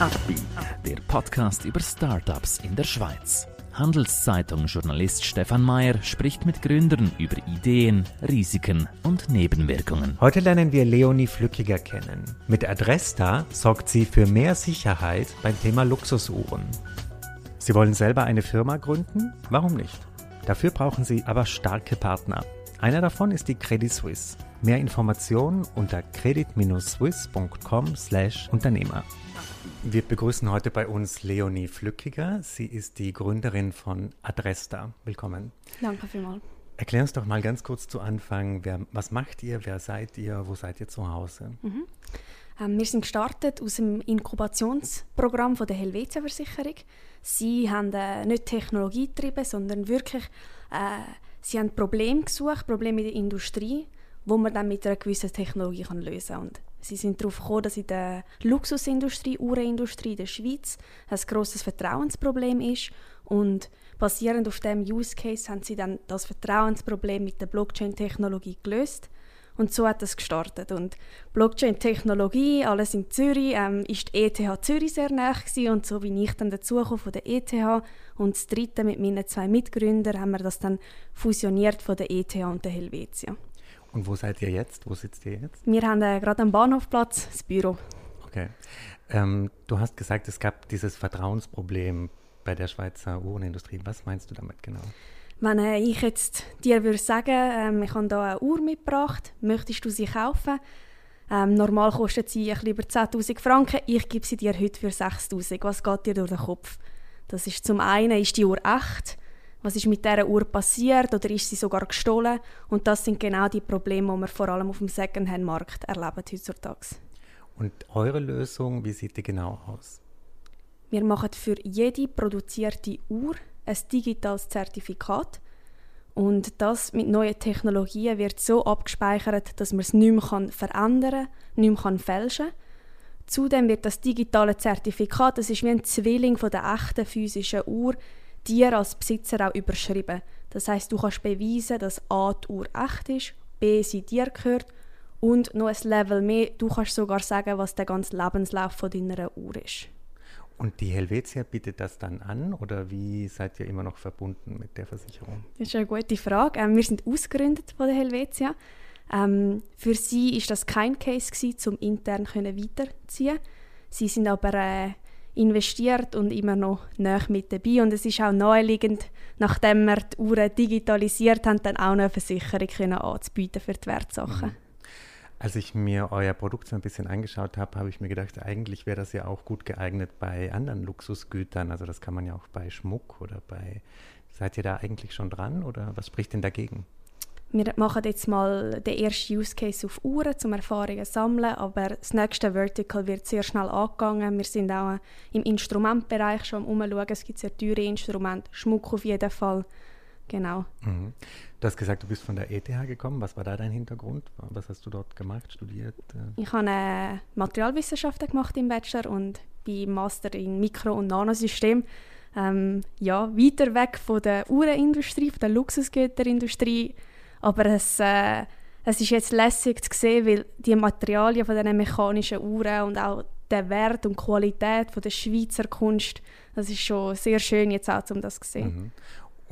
Upbeat, der Podcast über Startups in der Schweiz. Handelszeitung-Journalist Stefan Mayer spricht mit Gründern über Ideen, Risiken und Nebenwirkungen. Heute lernen wir Leonie Flückiger kennen. Mit Adresta sorgt sie für mehr Sicherheit beim Thema Luxusuhren. Sie wollen selber eine Firma gründen? Warum nicht? Dafür brauchen Sie aber starke Partner. Einer davon ist die Credit Suisse. Mehr Informationen unter credit-swiss.com/Unternehmer. Wir begrüßen heute bei uns Leonie Flückiger. Sie ist die Gründerin von Adresta. Willkommen. Danke vielmals. Erklär uns doch mal ganz kurz zu Anfang, wer, was macht ihr, wer seid ihr, wo seid ihr zu Hause? Mhm. Ähm, wir sind gestartet aus dem Inkubationsprogramm von der Helvetia Versicherung. Sie haben äh, nicht Technologie getrieben, sondern wirklich äh, sie haben Probleme gesucht, Probleme in der Industrie, wo man dann mit einer gewissen Technologie kann lösen kann. Sie sind darauf gekommen, dass in der Luxusindustrie, Uhrenindustrie in der Schweiz ein grosses Vertrauensproblem ist und basierend auf dem Use Case haben sie dann das Vertrauensproblem mit der Blockchain-Technologie gelöst und so hat es gestartet. Und Blockchain-Technologie, alles in Zürich, ähm, ist die ETH Zürich sehr nah gewesen. und so wie ich dann dazugekommen von der ETH und das dritte mit meinen zwei Mitgründern haben wir das dann fusioniert von der ETH und der Helvetia. Und wo seid ihr jetzt? Wo sitzt ihr jetzt? Wir haben äh, gerade am Bahnhofplatz das Büro. Okay. Ähm, du hast gesagt, es gab dieses Vertrauensproblem bei der Schweizer Uhrenindustrie. Was meinst du damit genau? Wenn äh, ich jetzt dir würde sagen, ähm, ich habe hier eine Uhr mitgebracht, möchtest du sie kaufen? Ähm, normal kostet sie ein über 10'000 Franken, ich gebe sie dir heute für 6'000. Was geht dir durch den Kopf? Das ist zum einen, ist die Uhr echt? was ist mit dieser Uhr passiert oder ist sie sogar gestohlen? Und das sind genau die Probleme, die wir vor allem auf dem Secondhand-Markt erleben heutzutage. Und eure Lösung, wie sieht die genau aus? Wir machen für jede produzierte Uhr ein digitales Zertifikat und das mit neuen Technologien wird so abgespeichert, dass man es nicht mehr verändern kann, nicht mehr fälschen kann. Zudem wird das digitale Zertifikat, das ist wie ein Zwilling von der echten physischen Uhr, dir als Besitzer auch überschrieben. Das heißt, du kannst beweisen, dass A die Uhr echt ist, B sie dir gehört und noch ein Level mehr, du kannst sogar sagen, was der ganze Lebenslauf von deiner Uhr ist. Und die Helvetia bietet das dann an oder wie seid ihr immer noch verbunden mit der Versicherung? Das ist eine gute Frage. Ähm, wir sind ausgegründet von der Helvetia. Ähm, für sie ist das kein Case gewesen, um intern können weiterziehen. Sie sind aber äh, investiert und immer noch näher mit dabei. Und es ist auch naheliegend, nachdem wir die Uhren digitalisiert haben, dann auch eine Versicherung können anzubieten für die Wertsachen. Mhm. Als ich mir euer Produkt so ein bisschen angeschaut habe, habe ich mir gedacht, eigentlich wäre das ja auch gut geeignet bei anderen Luxusgütern. Also das kann man ja auch bei Schmuck oder bei... Seid ihr da eigentlich schon dran oder was spricht denn dagegen? Wir machen jetzt mal den ersten Use Case auf Uhren, um Erfahrungen zu sammeln, aber das nächste Vertical wird sehr schnell angegangen. Wir sind auch im Instrumentbereich schon am Umschauen. Es gibt sehr teure Instrumente, Schmuck auf jeden Fall. Genau. Mhm. Du hast gesagt, du bist von der ETH gekommen. Was war da dein Hintergrund? Was hast du dort gemacht, studiert? Ich habe äh, Materialwissenschaften gemacht im Bachelor und bin Master in Mikro- und Nanosystem. Ähm, ja, weiter weg von der Uhrenindustrie, von der Luxusgüterindustrie aber es, äh, es ist jetzt lässig zu sehen, weil die Materialien von diesen mechanischen Uhren und auch der Wert und Qualität von der Schweizer Kunst, das ist schon sehr schön jetzt auch, um das zu sehen. Mhm.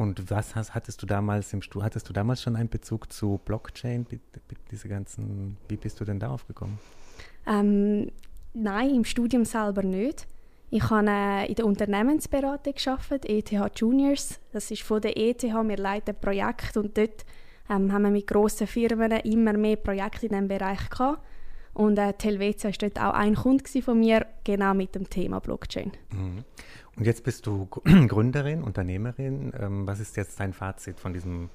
Und was hast, hattest du damals im Studium, hattest du damals schon einen Bezug zu Blockchain, diese ganzen, wie bist du denn darauf gekommen? Ähm, nein, im Studium selber nicht. Ich habe äh, in der Unternehmensberatung gearbeitet, ETH Juniors. Das ist von der ETH, wir leiten Projekt und dort ähm, haben wir mit grossen Firmen immer mehr Projekte in diesem Bereich gehabt. Und äh, Helvetia war dort auch ein Kunde von mir, genau mit dem Thema Blockchain. Mhm. Und jetzt bist du Gründerin, Unternehmerin. Ähm, was ist jetzt dein Fazit von diesem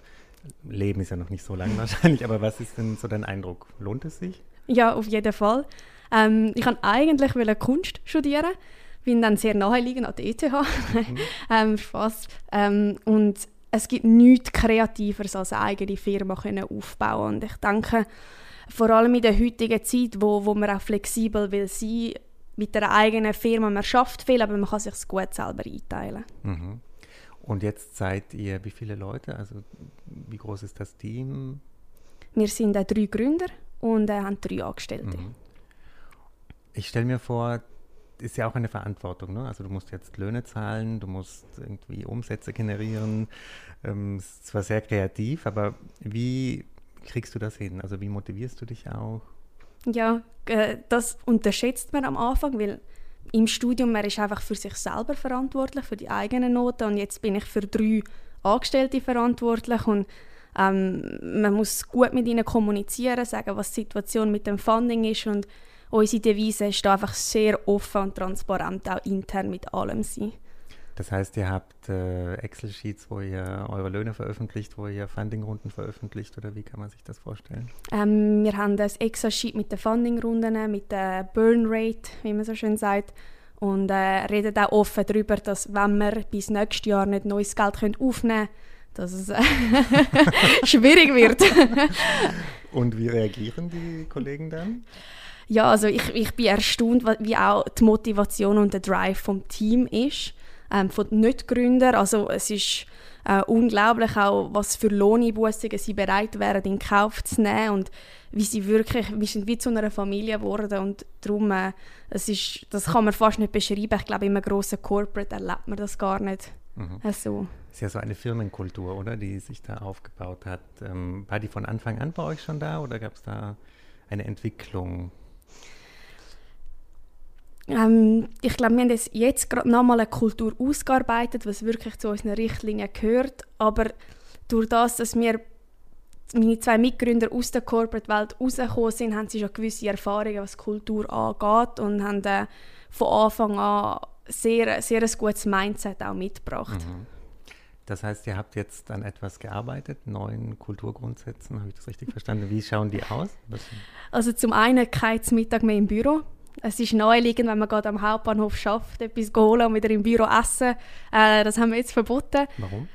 Leben? Ist ja noch nicht so lang wahrscheinlich, aber was ist denn so dein Eindruck? Lohnt es sich? Ja, auf jeden Fall. Ähm, ich wollte eigentlich Kunst studieren, bin dann sehr naheliegend an der ETH. Mhm. ähm, Spaß. Ähm, und es gibt nichts Kreativeres als eine eigene Firma können aufbauen und ich denke, vor allem in der heutigen Zeit, wo, wo man auch flexibel will sein mit der eigenen Firma, man schafft viel, aber man kann sich es gut selber einteilen. Mhm. Und jetzt seid ihr wie viele Leute? Also wie groß ist das Team? Wir sind äh, drei Gründer und äh, haben drei Angestellte. Mhm. Ich stelle mir vor, ist ja auch eine Verantwortung. Ne? Also du musst jetzt Löhne zahlen, du musst irgendwie Umsätze generieren. Ähm, ist zwar sehr kreativ, aber wie kriegst du das hin? Also wie motivierst du dich auch? Ja, äh, das unterschätzt man am Anfang, weil im Studium man ist einfach für sich selber verantwortlich, für die eigenen Noten. Und jetzt bin ich für drei Angestellte verantwortlich. Und ähm, man muss gut mit ihnen kommunizieren, sagen, was die Situation mit dem Funding ist. Und unsere Devise ist da einfach sehr offen und transparent, auch intern mit allem sein. Das heißt, ihr habt äh, Excel-Sheets, wo ihr eure Löhne veröffentlicht, wo ihr Funding-Runden veröffentlicht oder wie kann man sich das vorstellen? Ähm, wir haben das Excel-Sheet mit den Funding-Runden, mit der Burn-Rate, wie man so schön sagt, und äh, reden auch offen darüber, dass wenn wir bis nächstes Jahr nicht neues Geld können aufnehmen können, dass es äh, schwierig wird. und wie reagieren die Kollegen dann? Ja, also ich, ich bin erstaunt, wie auch die Motivation und der Drive vom Team ist, ähm, von Nicht-Gründern. Also es ist äh, unglaublich auch, was für Lohneinbußungen sie bereit wären, in Kauf zu nehmen und wie sie wirklich, wir sind wie zu einer Familie geworden und darum, äh, es ist, das kann man fast nicht beschreiben. Ich glaube, in einem grossen Corporate erlebt man das gar nicht mhm. so. Also. ist ja so eine Firmenkultur, oder, die sich da aufgebaut hat. Ähm, war die von Anfang an bei euch schon da oder gab es da eine Entwicklung? Ähm, ich glaube, wir haben das jetzt gerade nochmal eine Kultur ausgearbeitet, was wirklich zu unseren Richtlinien gehört. Aber durch das, dass wir meine zwei Mitgründer aus der Corporate-Welt rausgekommen sind, haben sie schon gewisse Erfahrungen, was Kultur angeht und haben äh, von Anfang an sehr, sehr ein gutes Mindset auch mitgebracht. Mhm. Das heißt, ihr habt jetzt an etwas gearbeitet, neuen Kulturgrundsätzen, habe ich das richtig verstanden? Wie schauen die aus? Also zum einen kein Mittag mehr im Büro. Es ist naheliegend, wenn man gerade am Hauptbahnhof schafft, etwas holen und wieder im Büro essen. Äh, das haben wir jetzt verboten. Warum?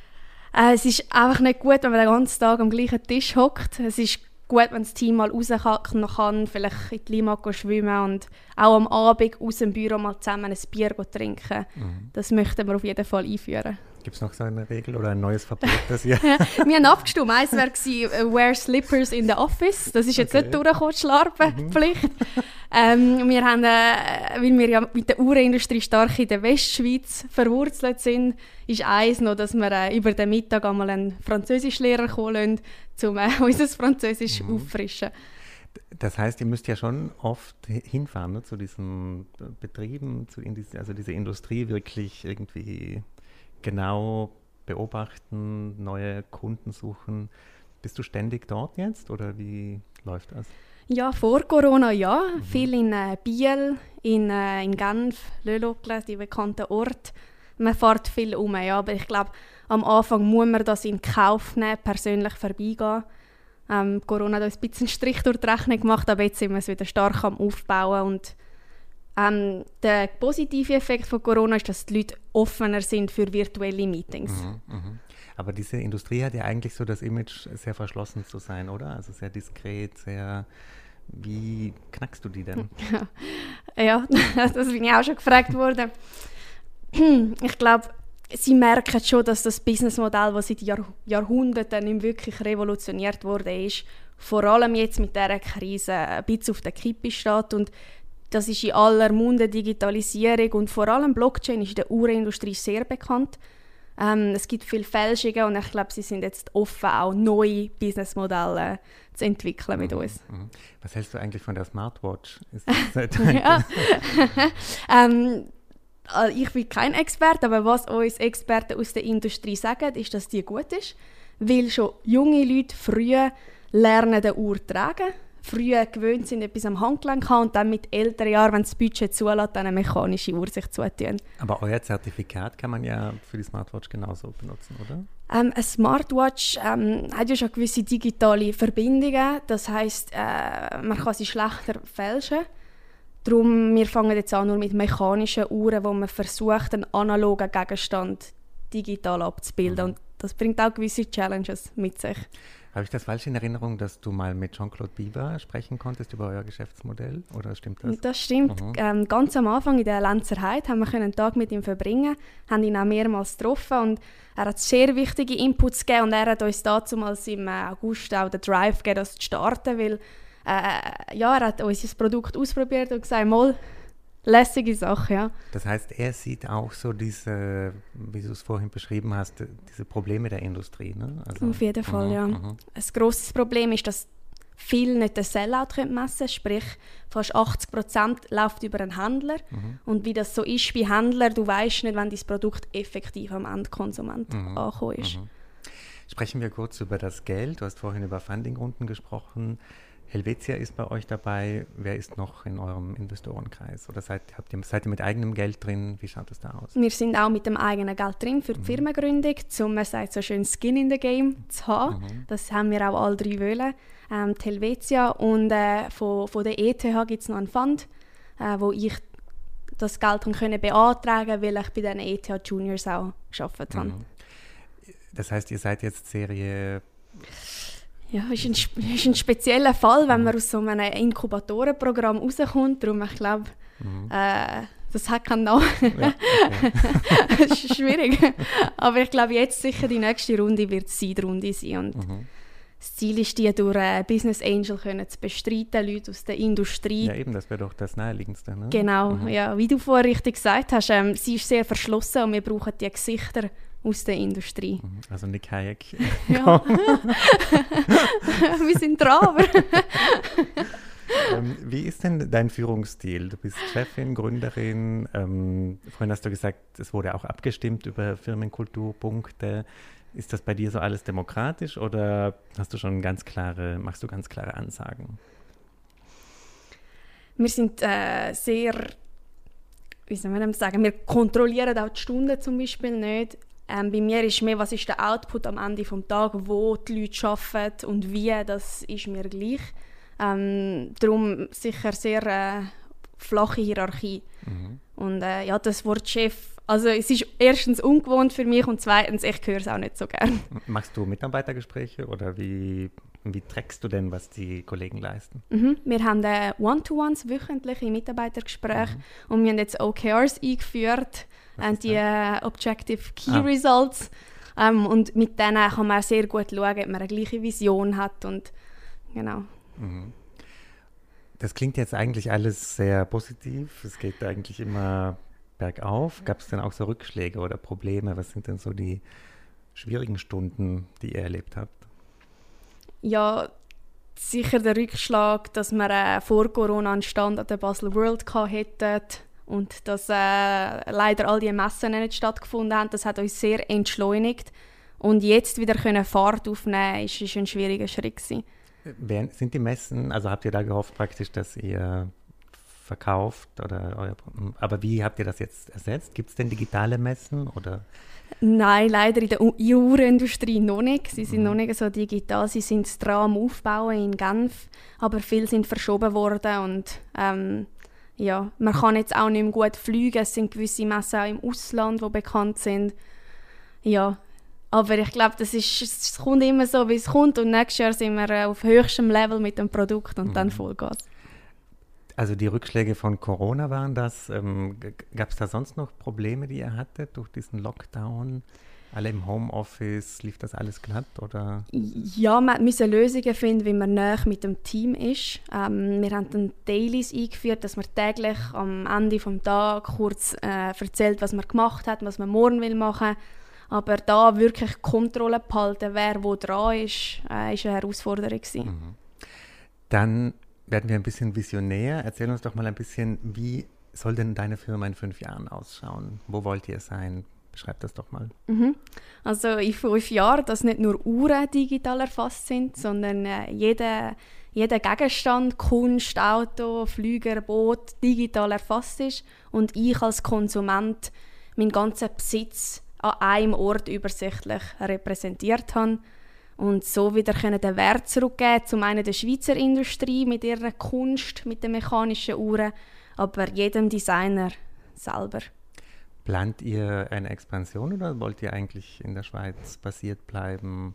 Äh, es ist einfach nicht gut, wenn man den ganzen Tag am gleichen Tisch hockt. Es ist gut, wenn das Team mal raus kann, kann vielleicht in die Lima schwimmen und auch am Abend aus dem Büro mal zusammen ein Bier trinken. Mhm. Das möchten wir auf jeden Fall einführen. Gibt es noch so eine Regel oder ein neues Verbot, das ihr... wir haben abgestimmt. Eins wäre uh, «Wear slippers in the office». Das ist jetzt okay. nicht durchgekommen, Schlarpenpflicht. Mhm. ähm, wir haben, äh, weil wir ja mit der Uhrenindustrie stark in der Westschweiz verwurzelt sind, ist eins noch, dass wir äh, über den Mittag einmal einen Französischlehrer kommen lassen, um äh, unser Französisch mhm. auffrischen. Das heißt, ihr müsst ja schon oft hinfahren ne, zu diesen Betrieben, zu in diese, also diese Industrie wirklich irgendwie genau beobachten, neue Kunden suchen. Bist du ständig dort jetzt oder wie läuft das? Ja, vor Corona ja. Mhm. Viel in äh, Biel, in, äh, in Genf, Lölokle, die bekannten Orte. Man fährt viel um, ja, aber ich glaube, am Anfang muss man das in Kauf nehmen, persönlich vorbeigehen. Ähm, Corona hat uns ein bisschen Strich durch die Rechnung gemacht, aber jetzt sind wir es wieder stark am Aufbauen und ähm, der positive Effekt von Corona ist, dass die Leute offener sind für virtuelle Meetings. Mhm, mh. Aber diese Industrie hat ja eigentlich so das Image, sehr verschlossen zu sein, oder? Also sehr diskret, sehr. Wie knackst du die denn? ja, das bin ich auch schon gefragt worden. Ich glaube, sie merken schon, dass das Businessmodell, das seit Jahr Jahrhunderten nicht wirklich revolutioniert wurde, ist, vor allem jetzt mit dieser Krise ein bisschen auf der Kippe steht und das ist in aller Munde Digitalisierung und vor allem Blockchain ist in der Uhrenindustrie sehr bekannt. Ähm, es gibt viele Fälschungen und ich glaube, sie sind jetzt offen, auch neue Businessmodelle zu entwickeln mit mhm, uns. Mhm. Was hältst du eigentlich von der Smartwatch? ähm, äh, ich bin kein Experte, aber was uns Experten aus der Industrie sagen, ist, dass die gut ist, weil schon junge Leute früh lernen, die Uhr tragen früher gewöhnt sind, etwas am Handgelenk haben und dann mit älteren Jahren, wenn das Budget zulässt, eine mechanische Uhr sich zutun. Aber euer Zertifikat kann man ja für die Smartwatch genauso benutzen, oder? Ähm, eine Smartwatch ähm, hat ja schon gewisse digitale Verbindungen. Das heißt, äh, man kann sie schlechter fälschen. Darum, wir fangen jetzt an nur mit mechanischen Uhren, wo man versucht, einen analogen Gegenstand digital abzubilden. Mhm. Und das bringt auch gewisse Challenges mit sich. Habe ich das falsch in Erinnerung, dass du mal mit Jean-Claude Bieber sprechen konntest über euer Geschäftsmodell? Oder stimmt das? Das stimmt. Mhm. Ähm, ganz am Anfang in der Lenzer Heide haben wir einen Tag mit ihm verbringen, haben ihn auch mehrmals getroffen und er hat sehr wichtige Inputs gegeben und er hat uns damals im äh, August auch den Drive gegeben, das zu starten, weil äh, ja, er hat unser Produkt ausprobiert und gesagt, mal, lässige Sache, ja. Das heißt, er sieht auch so diese, wie du es vorhin beschrieben hast, diese Probleme der Industrie. Ne? Also, Auf jeden Fall, uh ja. Uh Ein grosses Problem ist, dass viele nicht den Sellout messen können, sprich fast 80 Prozent läuft über einen Händler. Mhm. Und wie das so ist bei Händlern, du weißt nicht, wann dein Produkt effektiv am Endkonsument mhm. angekommen ist. Mhm. Sprechen wir kurz über das Geld. Du hast vorhin über Fundingrunden gesprochen. Helvetia ist bei euch dabei. Wer ist noch in eurem Investorenkreis? Oder seid, habt ihr, seid ihr mit eigenem Geld drin? Wie schaut das da aus? Wir sind auch mit dem eigenen Geld drin für die mhm. Firmengründung, um, man sagt so schön, Skin in the Game zu haben. Mhm. Das haben wir auch alle drei wollen. Ähm, die Helvetia und äh, von, von der ETH gibt es noch einen Fund, äh, wo ich das Geld können beantragen weil ich bei den ETH Juniors auch gearbeitet habe. Mhm. Das heißt, ihr seid jetzt Serie ja, ist ein, ist ein spezieller Fall, wenn man aus so einem Inkubatorenprogramm rauskommt. Darum, ich glaube, mhm. äh, das hat keinen Namen. Ja, okay. das ist schwierig. Aber ich glaube, jetzt sicher die nächste Runde wird die Seed-Runde sein. Und mhm. Das Ziel ist, die durch äh, Business Angel können zu bestreiten, Leute aus der Industrie. Ja, eben, das wäre doch das Naheliegendste. Ne? Genau, mhm. ja. Wie du vorher richtig gesagt hast, ähm, sie ist sehr verschlossen und wir brauchen die Gesichter aus der Industrie. Mhm. Also Nick Hayek. Ja. Wir sind dran, aber ähm, wie ist denn dein Führungsstil? Du bist Chefin, Gründerin. Ähm, vorhin hast du gesagt, es wurde auch abgestimmt über Firmenkulturpunkte. Ist das bei dir so alles demokratisch oder hast du schon ganz klare, machst du ganz klare Ansagen? Wir sind äh, sehr, wie soll man sagen, wir kontrollieren auch die Stunden zum Beispiel nicht. Ähm, bei mir ist mehr, was ist der Output am Ende des Tages, wo die Leute arbeiten und wie, das ist mir gleich. Ähm, darum sicher sehr äh, flache Hierarchie. Mhm. Und äh, ja, das Wort Chef, also es ist erstens ungewohnt für mich und zweitens, ich höre es auch nicht so gern. Machst du Mitarbeitergespräche oder wie, wie trägst du denn, was die Kollegen leisten? Mhm. Wir haben äh, One-to-Ones, wöchentliche Mitarbeitergespräche mhm. und wir haben jetzt OKRs eingeführt äh, die äh, Objective Key ah. Results. Ähm, und mit denen kann man sehr gut schauen, ob man eine gleiche Vision hat. Und, genau. Mhm. Das klingt jetzt eigentlich alles sehr positiv. Es geht eigentlich immer bergauf. Gab es denn auch so Rückschläge oder Probleme? Was sind denn so die schwierigen Stunden, die ihr erlebt habt? Ja, sicher der Rückschlag, dass wir äh, vor Corona einen Stand an der Basel World hätten und dass äh, leider all die Messen nicht stattgefunden haben, das hat uns sehr entschleunigt. Und jetzt wieder können Fahrt aufnehmen, ist, ist ein schwieriger Schritt gewesen. Wer, sind die Messen, also habt ihr da gehofft praktisch, dass ihr verkauft oder euer, aber wie habt ihr das jetzt ersetzt? Gibt es denn digitale Messen oder? Nein, leider in der Uhrenindustrie noch nicht. Sie sind mhm. noch nicht so digital. Sie sind dran am Aufbauen in Genf, aber viele sind verschoben worden und ähm, ja, man kann jetzt auch nicht mehr gut fliegen. Es sind gewisse Messen auch im Ausland, die bekannt sind. Ja, aber ich glaube, das ist, es kommt immer so, wie es kommt. Und nächstes Jahr sind wir äh, auf höchstem Level mit dem Produkt und mhm. dann Vollgas. Also die Rückschläge von Corona waren das. Ähm, Gab es da sonst noch Probleme, die ihr hattet durch diesen Lockdown? alle im Homeoffice, lief das alles glatt? Oder? Ja, wir müssen Lösungen finden, wie man näher mit dem Team ist. Ähm, wir haben dann Dailies eingeführt, dass man täglich am Ende des Tages kurz äh, erzählt, was man gemacht hat, was man morgen will machen aber da wirklich Kontrolle behalten, wer wo dran ist, äh, ist eine Herausforderung. Mhm. Dann werden wir ein bisschen visionär. Erzähl uns doch mal ein bisschen, wie soll denn deine Firma in fünf Jahren ausschauen? Wo wollt ihr sein? Beschreib das doch mal. Mhm. Also in fünf Jahren, dass nicht nur Uhren digital erfasst sind, sondern äh, jeder, jeder Gegenstand, Kunst, Auto, Flüger, Boot digital erfasst ist und ich als Konsument meinen ganzen Besitz an einem Ort übersichtlich repräsentiert habe und so wieder können den Wert zurückgeben zum einen der Schweizer Industrie mit ihrer Kunst, mit den mechanischen Uhren, aber jedem Designer selber. Plant ihr eine Expansion oder wollt ihr eigentlich in der Schweiz basiert bleiben?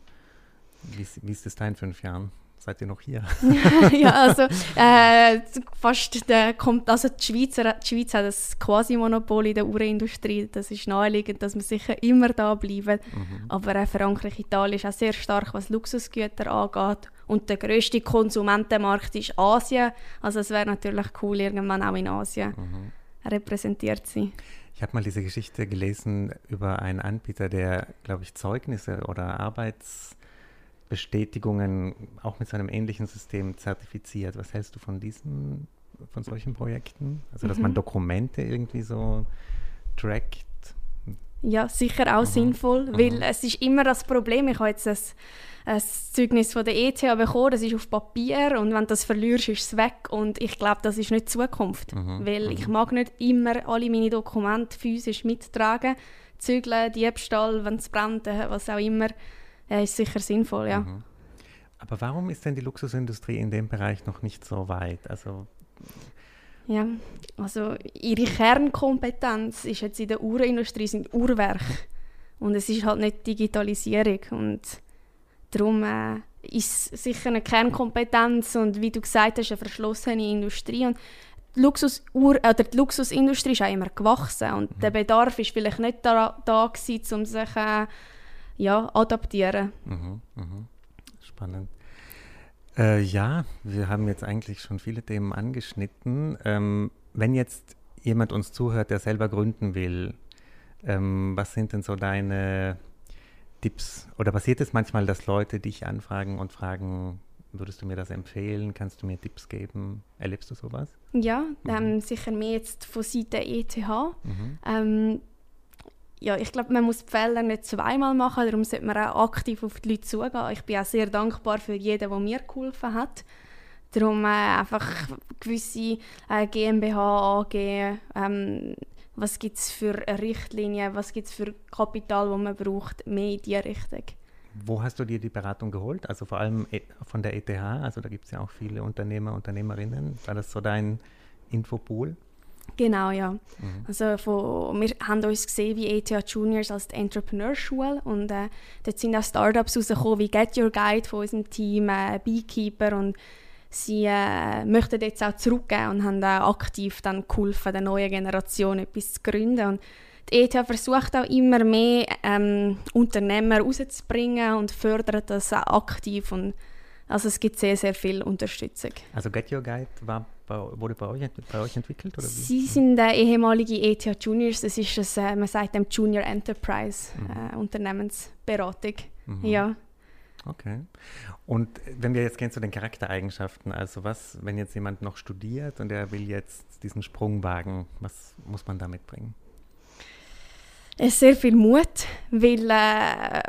Wie, wie ist es da in fünf Jahren? Seid ihr noch hier? ja, also äh, fast der kommt, also die, Schweizer, die Schweiz hat das Quasi-Monopol in der Uhrenindustrie. Das ist naheliegend, dass wir sicher immer da bleiben. Mhm. Aber äh, Frankreich, Italien ist auch sehr stark, was Luxusgüter angeht. Und der größte Konsumentenmarkt ist Asien. Also es wäre natürlich cool, irgendwann auch in Asien. Mhm repräsentiert sie. Ich habe mal diese Geschichte gelesen über einen Anbieter, der, glaube ich, Zeugnisse oder Arbeitsbestätigungen auch mit so einem ähnlichen System zertifiziert. Was hältst du von diesen, von solchen Projekten? Also, dass mhm. man Dokumente irgendwie so trackt? Ja, sicher auch mhm. sinnvoll, weil mhm. es ist immer das Problem, ich habe jetzt ein ein Zeugnis von der ETH bekommen, das ist auf Papier und wenn du das verlierst, ist es weg und ich glaube, das ist nicht die Zukunft, mhm. weil mhm. ich mag nicht immer alle meine Dokumente physisch mittragen, Zügeln, Diebstahl, wenn es brennt, äh, was auch immer, äh, ist sicher sinnvoll, ja. Mhm. Aber warum ist denn die Luxusindustrie in dem Bereich noch nicht so weit? Also ja, also ihre Kernkompetenz ist jetzt in der Uhrenindustrie sind Uhrwerke und es ist halt nicht Digitalisierung und Darum äh, ist es sicher eine Kernkompetenz und wie du gesagt hast, eine verschlossene Industrie. Und die, Luxus oder die Luxusindustrie ist auch immer gewachsen und mhm. der Bedarf ist vielleicht nicht da, da gewesen, um sich äh, ja, adaptieren. Mhm, mhm. Spannend. Äh, ja, wir haben jetzt eigentlich schon viele Themen angeschnitten. Ähm, wenn jetzt jemand uns zuhört, der selber gründen will, ähm, was sind denn so deine Tipps? Oder passiert es manchmal, dass Leute dich anfragen und fragen, würdest du mir das empfehlen? Kannst du mir Tipps geben? Erlebst du sowas? Ja, mhm. ähm, sicher mehr jetzt von Seite ETH. Mhm. Ähm, ja, ich glaube, man muss die Fehler nicht zweimal machen, darum sollte man auch aktiv auf die Leute zugehen. Ich bin auch sehr dankbar für jeden, der mir geholfen hat. Darum äh, einfach gewisse äh, GmbH, AG, ähm, was gibt es für Richtlinien, was gibt es für Kapital, das man braucht, mehr in diese Richtung. Wo hast du dir die Beratung geholt? Also vor allem e, von der ETH, also da gibt es ja auch viele Unternehmer, Unternehmerinnen. War das so dein Infopool? Genau, ja. Mhm. Also von, wir haben uns gesehen wie ETH Juniors als Entrepreneurschule und äh, dort sind auch Startups rausgekommen wie Get Your Guide von unserem Team, äh, Beekeeper und sie äh, möchten jetzt auch zurückgehen und haben auch aktiv dann geholfen, der neuen Generation etwas zu gründen. Und die ETH versucht auch immer mehr ähm, Unternehmer rauszubringen und fördert das auch aktiv. Und also es gibt sehr, sehr viel Unterstützung. Also Get Your Guide war bei, wurde bei euch, bei euch entwickelt? Oder wie? Sie sind äh, ehemalige ETH Juniors, das ist ein, äh, man sagt dem Junior Enterprise mhm. äh, Unternehmensberatung. Mhm. Ja. Okay. Und wenn wir jetzt gehen zu den Charaktereigenschaften, also was, wenn jetzt jemand noch studiert und er will jetzt diesen Sprung wagen, was muss man da mitbringen? Es ist sehr viel Mut, weil äh,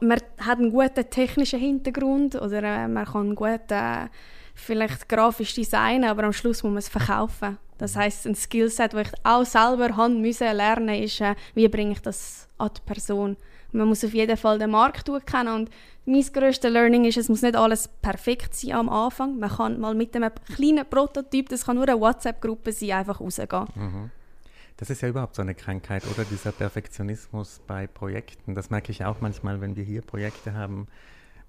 man hat einen guten technischen Hintergrund oder äh, man kann gut äh, vielleicht grafisch designen, aber am Schluss muss man es verkaufen. Das heißt, ein Skillset, das ich auch selber haben müssen lernen, ist, äh, wie bringe ich das an die Person. Man muss auf jeden Fall den Markt kennen und mein grösstes Learning ist, es muss nicht alles perfekt sein am Anfang. Man kann mal mit einem kleinen Prototyp, das kann nur eine WhatsApp-Gruppe sein, einfach rausgehen. Mhm. Das ist ja überhaupt so eine Krankheit, oder? Dieser Perfektionismus bei Projekten. Das merke ich auch manchmal, wenn wir hier Projekte haben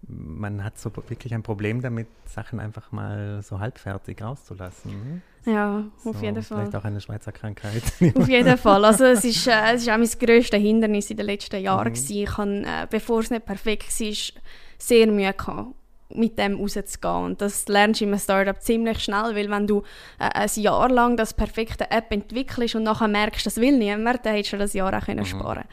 man hat so wirklich ein Problem damit, Sachen einfach mal so halbfertig rauszulassen. Ja, auf so, jeden Fall. Vielleicht auch eine Schweizer Krankheit. auf jeden Fall. Also es ist, äh, es ist auch mein grösstes Hindernis in den letzten Jahren. Mhm. Ich habe, äh, bevor es nicht perfekt war, sehr Mühe gehabt, mit dem rauszugehen. Und das lernst du im Startup ziemlich schnell, weil wenn du äh, ein Jahr lang das perfekte App entwickelst und nachher merkst, das will niemand, dann hättest du das Jahr auch mhm. sparen können.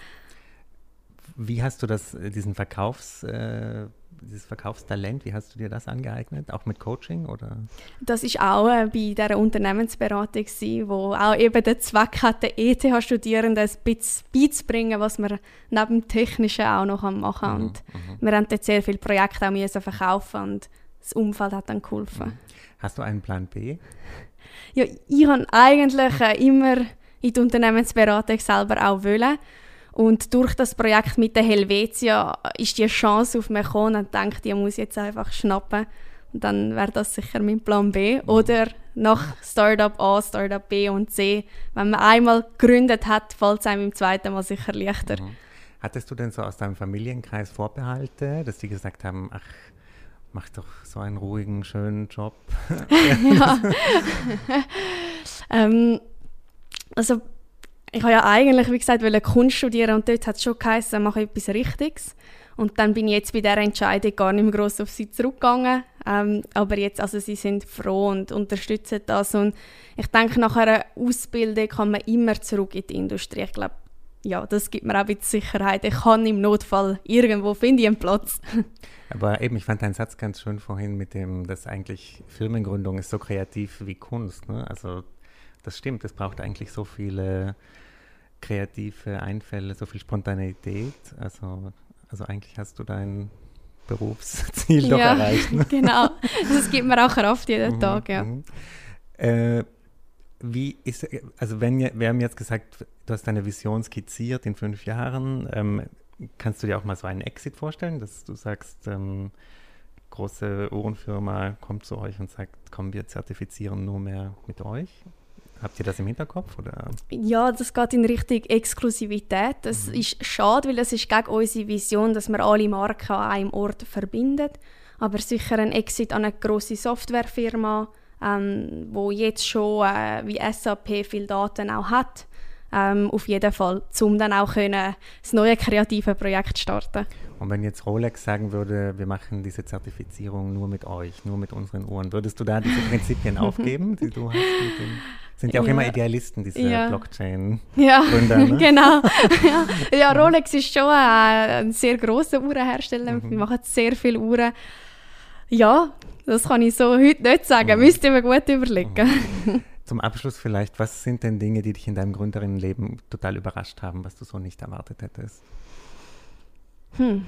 Wie hast du das, äh, diesen Verkaufs... Äh, dieses Verkaufstalent, wie hast du dir das angeeignet? Auch mit Coaching oder? Das ist auch äh, bei dieser Unternehmensberatung gewesen, wo auch eben der Zweck hatte, ETH-Studierenden ein bisschen beizubringen, was man neben dem Technischen auch noch machen kann. Mhm, und mhm. wir haben dort sehr viele Projekte auch müssen verkaufen und das Umfeld hat dann geholfen. Mhm. Hast du einen Plan B? Ja, ich habe eigentlich äh, immer in die Unternehmensberatung selber auch wollen. Und durch das Projekt mit der Helvetia ist die Chance auf mich gekommen und denke, die muss ich jetzt einfach schnappen. Und dann wäre das sicher mein Plan B. Oder nach Startup A, Startup B und C. Wenn man einmal gegründet hat, fällt es einem im zweiten Mal sicher leichter. Mhm. Hattest du denn so aus deinem Familienkreis Vorbehalte, dass die gesagt haben, ach, mach doch so einen ruhigen, schönen Job? ja. ähm, also ich habe ja eigentlich, wie gesagt, Kunst studieren und dort hat es schon geheißen, mache etwas Richtiges. Und dann bin ich jetzt bei dieser Entscheidung gar nicht mehr gross auf sie zurückgegangen. Ähm, aber jetzt, also sie sind froh und unterstützen das. Und ich denke, nach einer Ausbildung kann man immer zurück in die Industrie. Ich glaube, ja, das gibt mir auch ein bisschen Sicherheit. Ich kann im Notfall irgendwo finde ich einen Platz. Aber eben, ich fand deinen Satz ganz schön vorhin mit dem, dass eigentlich Firmengründung ist so kreativ wie Kunst. Ne? Also das stimmt, es braucht eigentlich so viele kreative Einfälle, so viel Spontaneität. Also, also eigentlich hast du dein Berufsziel doch ja, erreicht. Ne? genau. Das gibt mir auch Kraft jeden mhm, Tag, ja. Mhm. Äh, wie ist, also wenn wir haben jetzt gesagt, du hast deine Vision skizziert in fünf Jahren. Ähm, kannst du dir auch mal so einen Exit vorstellen, dass du sagst, ähm, große Uhrenfirma kommt zu euch und sagt, komm, wir zertifizieren nur mehr mit euch? Habt ihr das im Hinterkopf? Oder? Ja, das geht in Richtung Exklusivität. Das mhm. ist schade, weil das ist gegen unsere Vision, dass wir alle Marken an einem Ort verbinden. Aber sicher ein Exit an eine grosse Softwarefirma, ähm, wo jetzt schon äh, wie SAP viele Daten auch hat. Ähm, auf jeden Fall, um dann auch können, das neue kreative Projekt starten. Und wenn jetzt Rolex sagen würde, wir machen diese Zertifizierung nur mit euch, nur mit unseren Uhren, würdest du da diese Prinzipien aufgeben, die du hast? Sind ja auch ja. immer Idealisten, diese ja. Blockchain-Gründer. Ja, ne? genau. ja. ja. Rolex ist schon ein, sehr grosser Uhrenhersteller. Mhm. Wir machen sehr viele Uhren. Ja, das kann ich so heute nicht sagen. Mhm. Müsste ich mir gut überlegen. Mhm. Zum Abschluss vielleicht, was sind denn Dinge, die dich in deinem Gründerinnenleben total überrascht haben, was du so nicht erwartet hättest? Hm.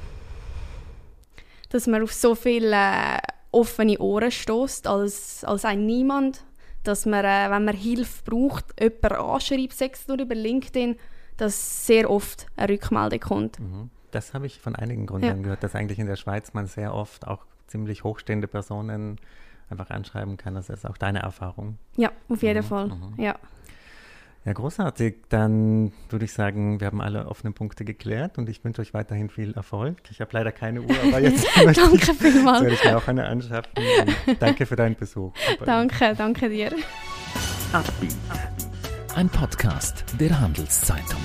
Dass man auf so viele äh, offene Ohren stößt als, als ein Niemand dass man, äh, wenn man Hilfe braucht, jemanden anschreibt, sechs nur über LinkedIn, dass sehr oft eine Rückmeldung kommt. Mhm. Das habe ich von einigen Gründern ja. gehört, dass eigentlich in der Schweiz man sehr oft auch ziemlich hochstehende Personen einfach anschreiben kann. Das ist auch deine Erfahrung. Ja, auf jeden mhm. Fall. Mhm. Ja. Ja, großartig. Dann würde ich sagen, wir haben alle offenen Punkte geklärt und ich wünsche euch weiterhin viel Erfolg. Ich habe leider keine Uhr, aber jetzt danke ich, soll ich mir auch eine anschaffen. Danke für deinen Besuch. danke, danke dir. Ein Podcast der Handelszeitung.